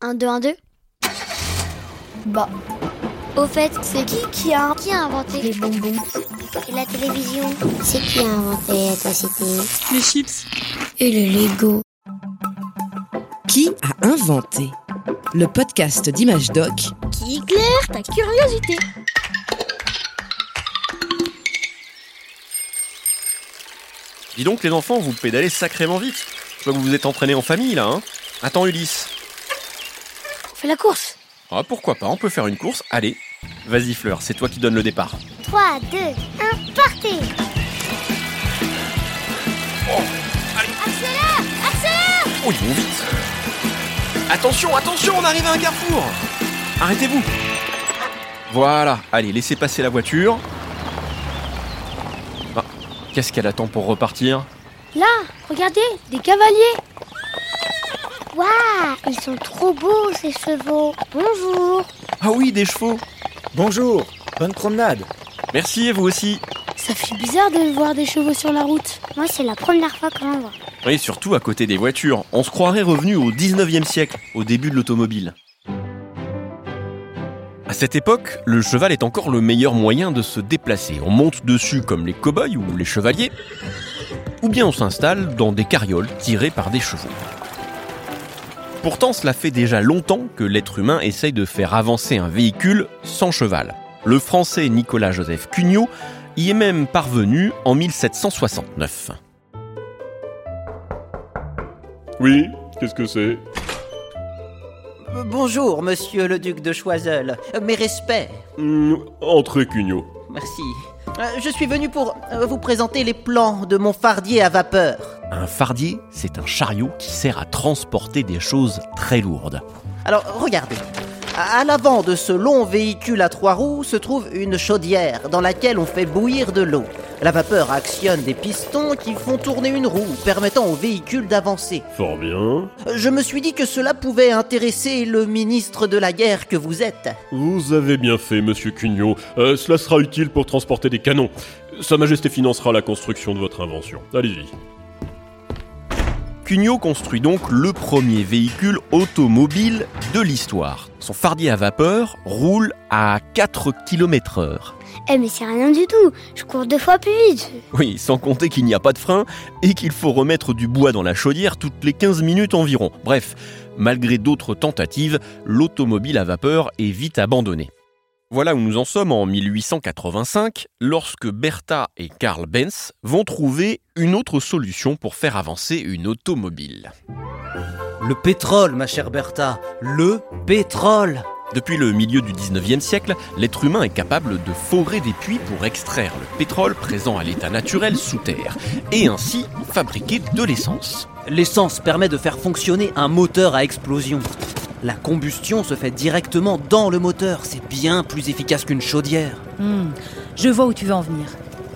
1, 2, 1, 2 Bah. Au fait, c'est qui qui a, qui a inventé les bonbons. Et la télévision? C'est qui a inventé la cité Les chips. Et le Lego. Qui a inventé Le podcast d'Image Doc? Qui éclaire ta curiosité? Dis donc les enfants, vous pédalez sacrément vite. Je vois que vous vous êtes entraînés en famille là, hein. Attends Ulysse. On fait la course Ah pourquoi pas, on peut faire une course. Allez, vas-y Fleur, c'est toi qui donne le départ. 3, 2, 1, partez Oh, Accélère Accélère Oh ils vont vite. Attention, attention, on arrive à un carrefour. Arrêtez-vous. Voilà, allez, laissez passer la voiture. Ah, Qu'est-ce qu'elle attend pour repartir? Là, regardez, des cavaliers Waouh, ils sont trop beaux ces chevaux Bonjour Ah oui, des chevaux. Bonjour, bonne promenade. Merci et vous aussi. Ça fait bizarre de voir des chevaux sur la route. Moi, c'est la première fois que j'en vois. Oui, surtout à côté des voitures. On se croirait revenu au 19e siècle, au début de l'automobile. À cette époque, le cheval est encore le meilleur moyen de se déplacer. On monte dessus comme les cow-boys ou les chevaliers, ou bien on s'installe dans des carrioles tirées par des chevaux. Pourtant, cela fait déjà longtemps que l'être humain essaye de faire avancer un véhicule sans cheval. Le français Nicolas-Joseph Cugnot y est même parvenu en 1769. Oui, qu'est-ce que c'est? Euh, Bonjour, monsieur le duc de Choiseul. Mes respects. Hmm, Entrez, Cugnot. Merci. Euh, Je suis venu pour euh, vous présenter les plans de mon fardier à vapeur. Un fardier, c'est un chariot qui sert à transporter des choses très lourdes. Alors, regardez. À l'avant de ce long véhicule à trois roues se trouve une chaudière dans laquelle on fait bouillir de l'eau. La vapeur actionne des pistons qui font tourner une roue, permettant au véhicule d'avancer. Fort bien. Je me suis dit que cela pouvait intéresser le ministre de la guerre que vous êtes. Vous avez bien fait, monsieur Cugnot. Euh, cela sera utile pour transporter des canons. Sa Majesté financera la construction de votre invention. Allez-y. Cugnot construit donc le premier véhicule automobile de l'histoire. Son fardier à vapeur roule à 4 km heure. Eh mais c'est rien du tout, je cours deux fois plus vite. Oui, sans compter qu'il n'y a pas de frein et qu'il faut remettre du bois dans la chaudière toutes les 15 minutes environ. Bref, malgré d'autres tentatives, l'automobile à vapeur est vite abandonnée. Voilà où nous en sommes en 1885, lorsque Bertha et Karl Benz vont trouver une autre solution pour faire avancer une automobile. Le pétrole, ma chère Bertha. Le pétrole. Depuis le milieu du 19e siècle, l'être humain est capable de forer des puits pour extraire le pétrole présent à l'état naturel sous terre, et ainsi fabriquer de l'essence. L'essence permet de faire fonctionner un moteur à explosion. La combustion se fait directement dans le moteur. C'est bien plus efficace qu'une chaudière. Hmm, Je vois où tu veux en venir.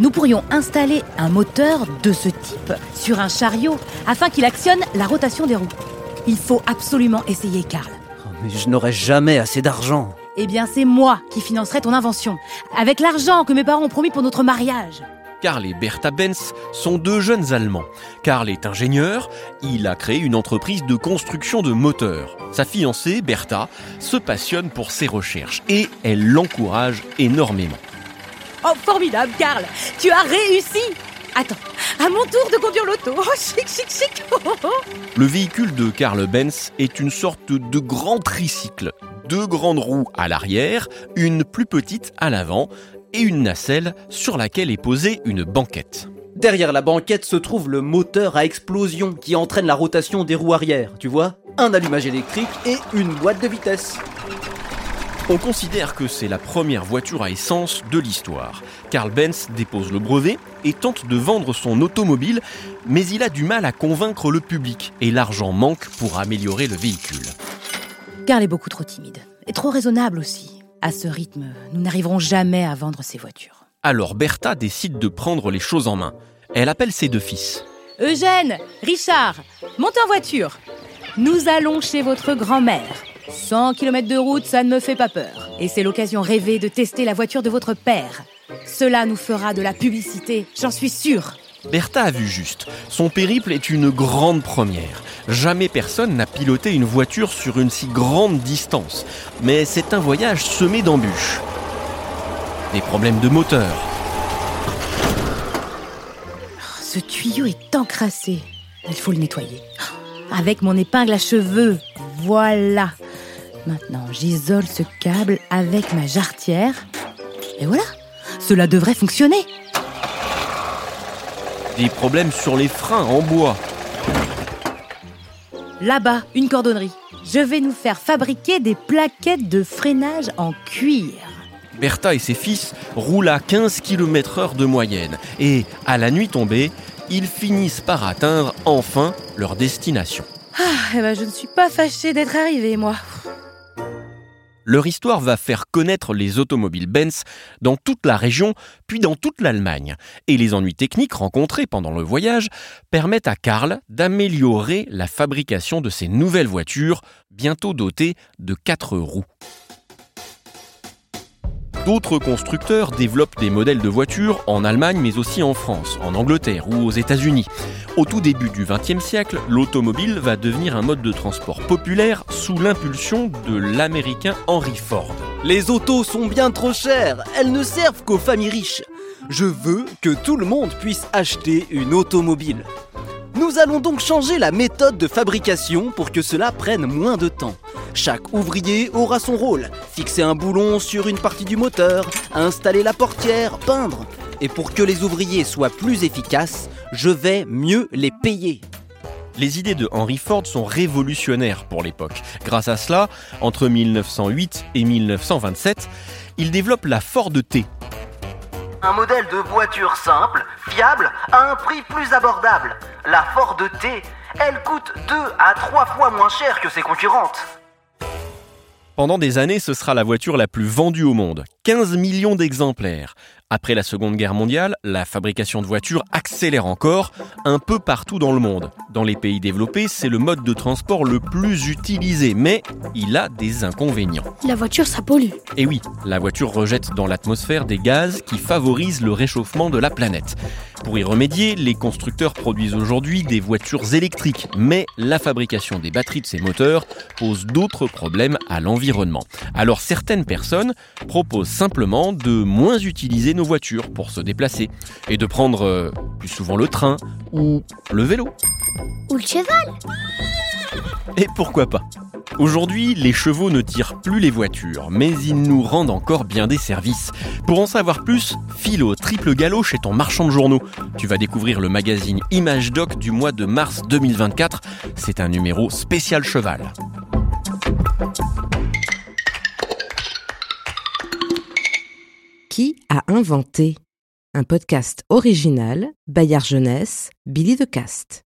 Nous pourrions installer un moteur de ce type sur un chariot afin qu'il actionne la rotation des roues. Il faut absolument essayer, Karl. Oh, mais je n'aurai jamais assez d'argent. Eh bien, c'est moi qui financerai ton invention, avec l'argent que mes parents ont promis pour notre mariage. Karl et Bertha Benz sont deux jeunes Allemands. Karl est ingénieur, il a créé une entreprise de construction de moteurs. Sa fiancée, Bertha, se passionne pour ses recherches et elle l'encourage énormément. Oh, formidable, Karl Tu as réussi Attends, à mon tour de conduire l'auto. Oh, chic, chic, chic. Le véhicule de Karl Benz est une sorte de grand tricycle. Deux grandes roues à l'arrière, une plus petite à l'avant et une nacelle sur laquelle est posée une banquette. Derrière la banquette se trouve le moteur à explosion qui entraîne la rotation des roues arrière, tu vois? Un allumage électrique et une boîte de vitesse. On considère que c'est la première voiture à essence de l'histoire. Karl Benz dépose le brevet et tente de vendre son automobile, mais il a du mal à convaincre le public et l'argent manque pour améliorer le véhicule. Karl est beaucoup trop timide. Et trop raisonnable aussi. À ce rythme, nous n'arriverons jamais à vendre ces voitures. Alors Bertha décide de prendre les choses en main. Elle appelle ses deux fils. Eugène, Richard, montez en voiture. Nous allons chez votre grand-mère. 100 km de route, ça ne me fait pas peur. Et c'est l'occasion rêvée de tester la voiture de votre père. Cela nous fera de la publicité, j'en suis sûre. Bertha a vu juste. Son périple est une grande première. Jamais personne n'a piloté une voiture sur une si grande distance. Mais c'est un voyage semé d'embûches. Des problèmes de moteur. Ce tuyau est encrassé. Il faut le nettoyer. Avec mon épingle à cheveux. Voilà. Maintenant, j'isole ce câble avec ma jarretière. Et voilà. Cela devrait fonctionner. Des problèmes sur les freins en bois. Là-bas, une cordonnerie. Je vais nous faire fabriquer des plaquettes de freinage en cuir. Bertha et ses fils roulent à 15 km heure de moyenne. Et, à la nuit tombée, ils finissent par atteindre enfin leur destination. Ah, eh ben, je ne suis pas fâchée d'être arrivée, moi. Leur histoire va faire connaître les automobiles Benz dans toute la région, puis dans toute l'Allemagne. Et les ennuis techniques rencontrés pendant le voyage permettent à Karl d'améliorer la fabrication de ces nouvelles voitures, bientôt dotées de quatre roues. D'autres constructeurs développent des modèles de voitures en Allemagne mais aussi en France, en Angleterre ou aux États-Unis. Au tout début du XXe siècle, l'automobile va devenir un mode de transport populaire sous l'impulsion de l'américain Henry Ford. Les autos sont bien trop chères, elles ne servent qu'aux familles riches. Je veux que tout le monde puisse acheter une automobile. Nous allons donc changer la méthode de fabrication pour que cela prenne moins de temps. Chaque ouvrier aura son rôle. Fixer un boulon sur une partie du moteur, installer la portière, peindre. Et pour que les ouvriers soient plus efficaces, je vais mieux les payer. Les idées de Henry Ford sont révolutionnaires pour l'époque. Grâce à cela, entre 1908 et 1927, il développe la Ford T. Un modèle de voiture simple, fiable, à un prix plus abordable. La Ford T, elle coûte 2 à 3 fois moins cher que ses concurrentes. Pendant des années, ce sera la voiture la plus vendue au monde. 15 millions d'exemplaires. Après la Seconde Guerre mondiale, la fabrication de voitures accélère encore un peu partout dans le monde. Dans les pays développés, c'est le mode de transport le plus utilisé, mais il a des inconvénients. La voiture, ça pollue. Et oui, la voiture rejette dans l'atmosphère des gaz qui favorisent le réchauffement de la planète. Pour y remédier, les constructeurs produisent aujourd'hui des voitures électriques, mais la fabrication des batteries de ces moteurs pose d'autres problèmes à l'environnement. Alors certaines personnes proposent simplement de moins utiliser nos voitures pour se déplacer et de prendre euh, plus souvent le train ou le vélo. Ou le cheval. Et pourquoi pas? Aujourd'hui, les chevaux ne tirent plus les voitures, mais ils nous rendent encore bien des services. Pour en savoir plus, file au triple galop chez ton marchand de journaux. Tu vas découvrir le magazine Image Doc du mois de mars 2024. C'est un numéro spécial cheval. Qui a inventé? Un podcast original, Bayard Jeunesse, Billy de Cast.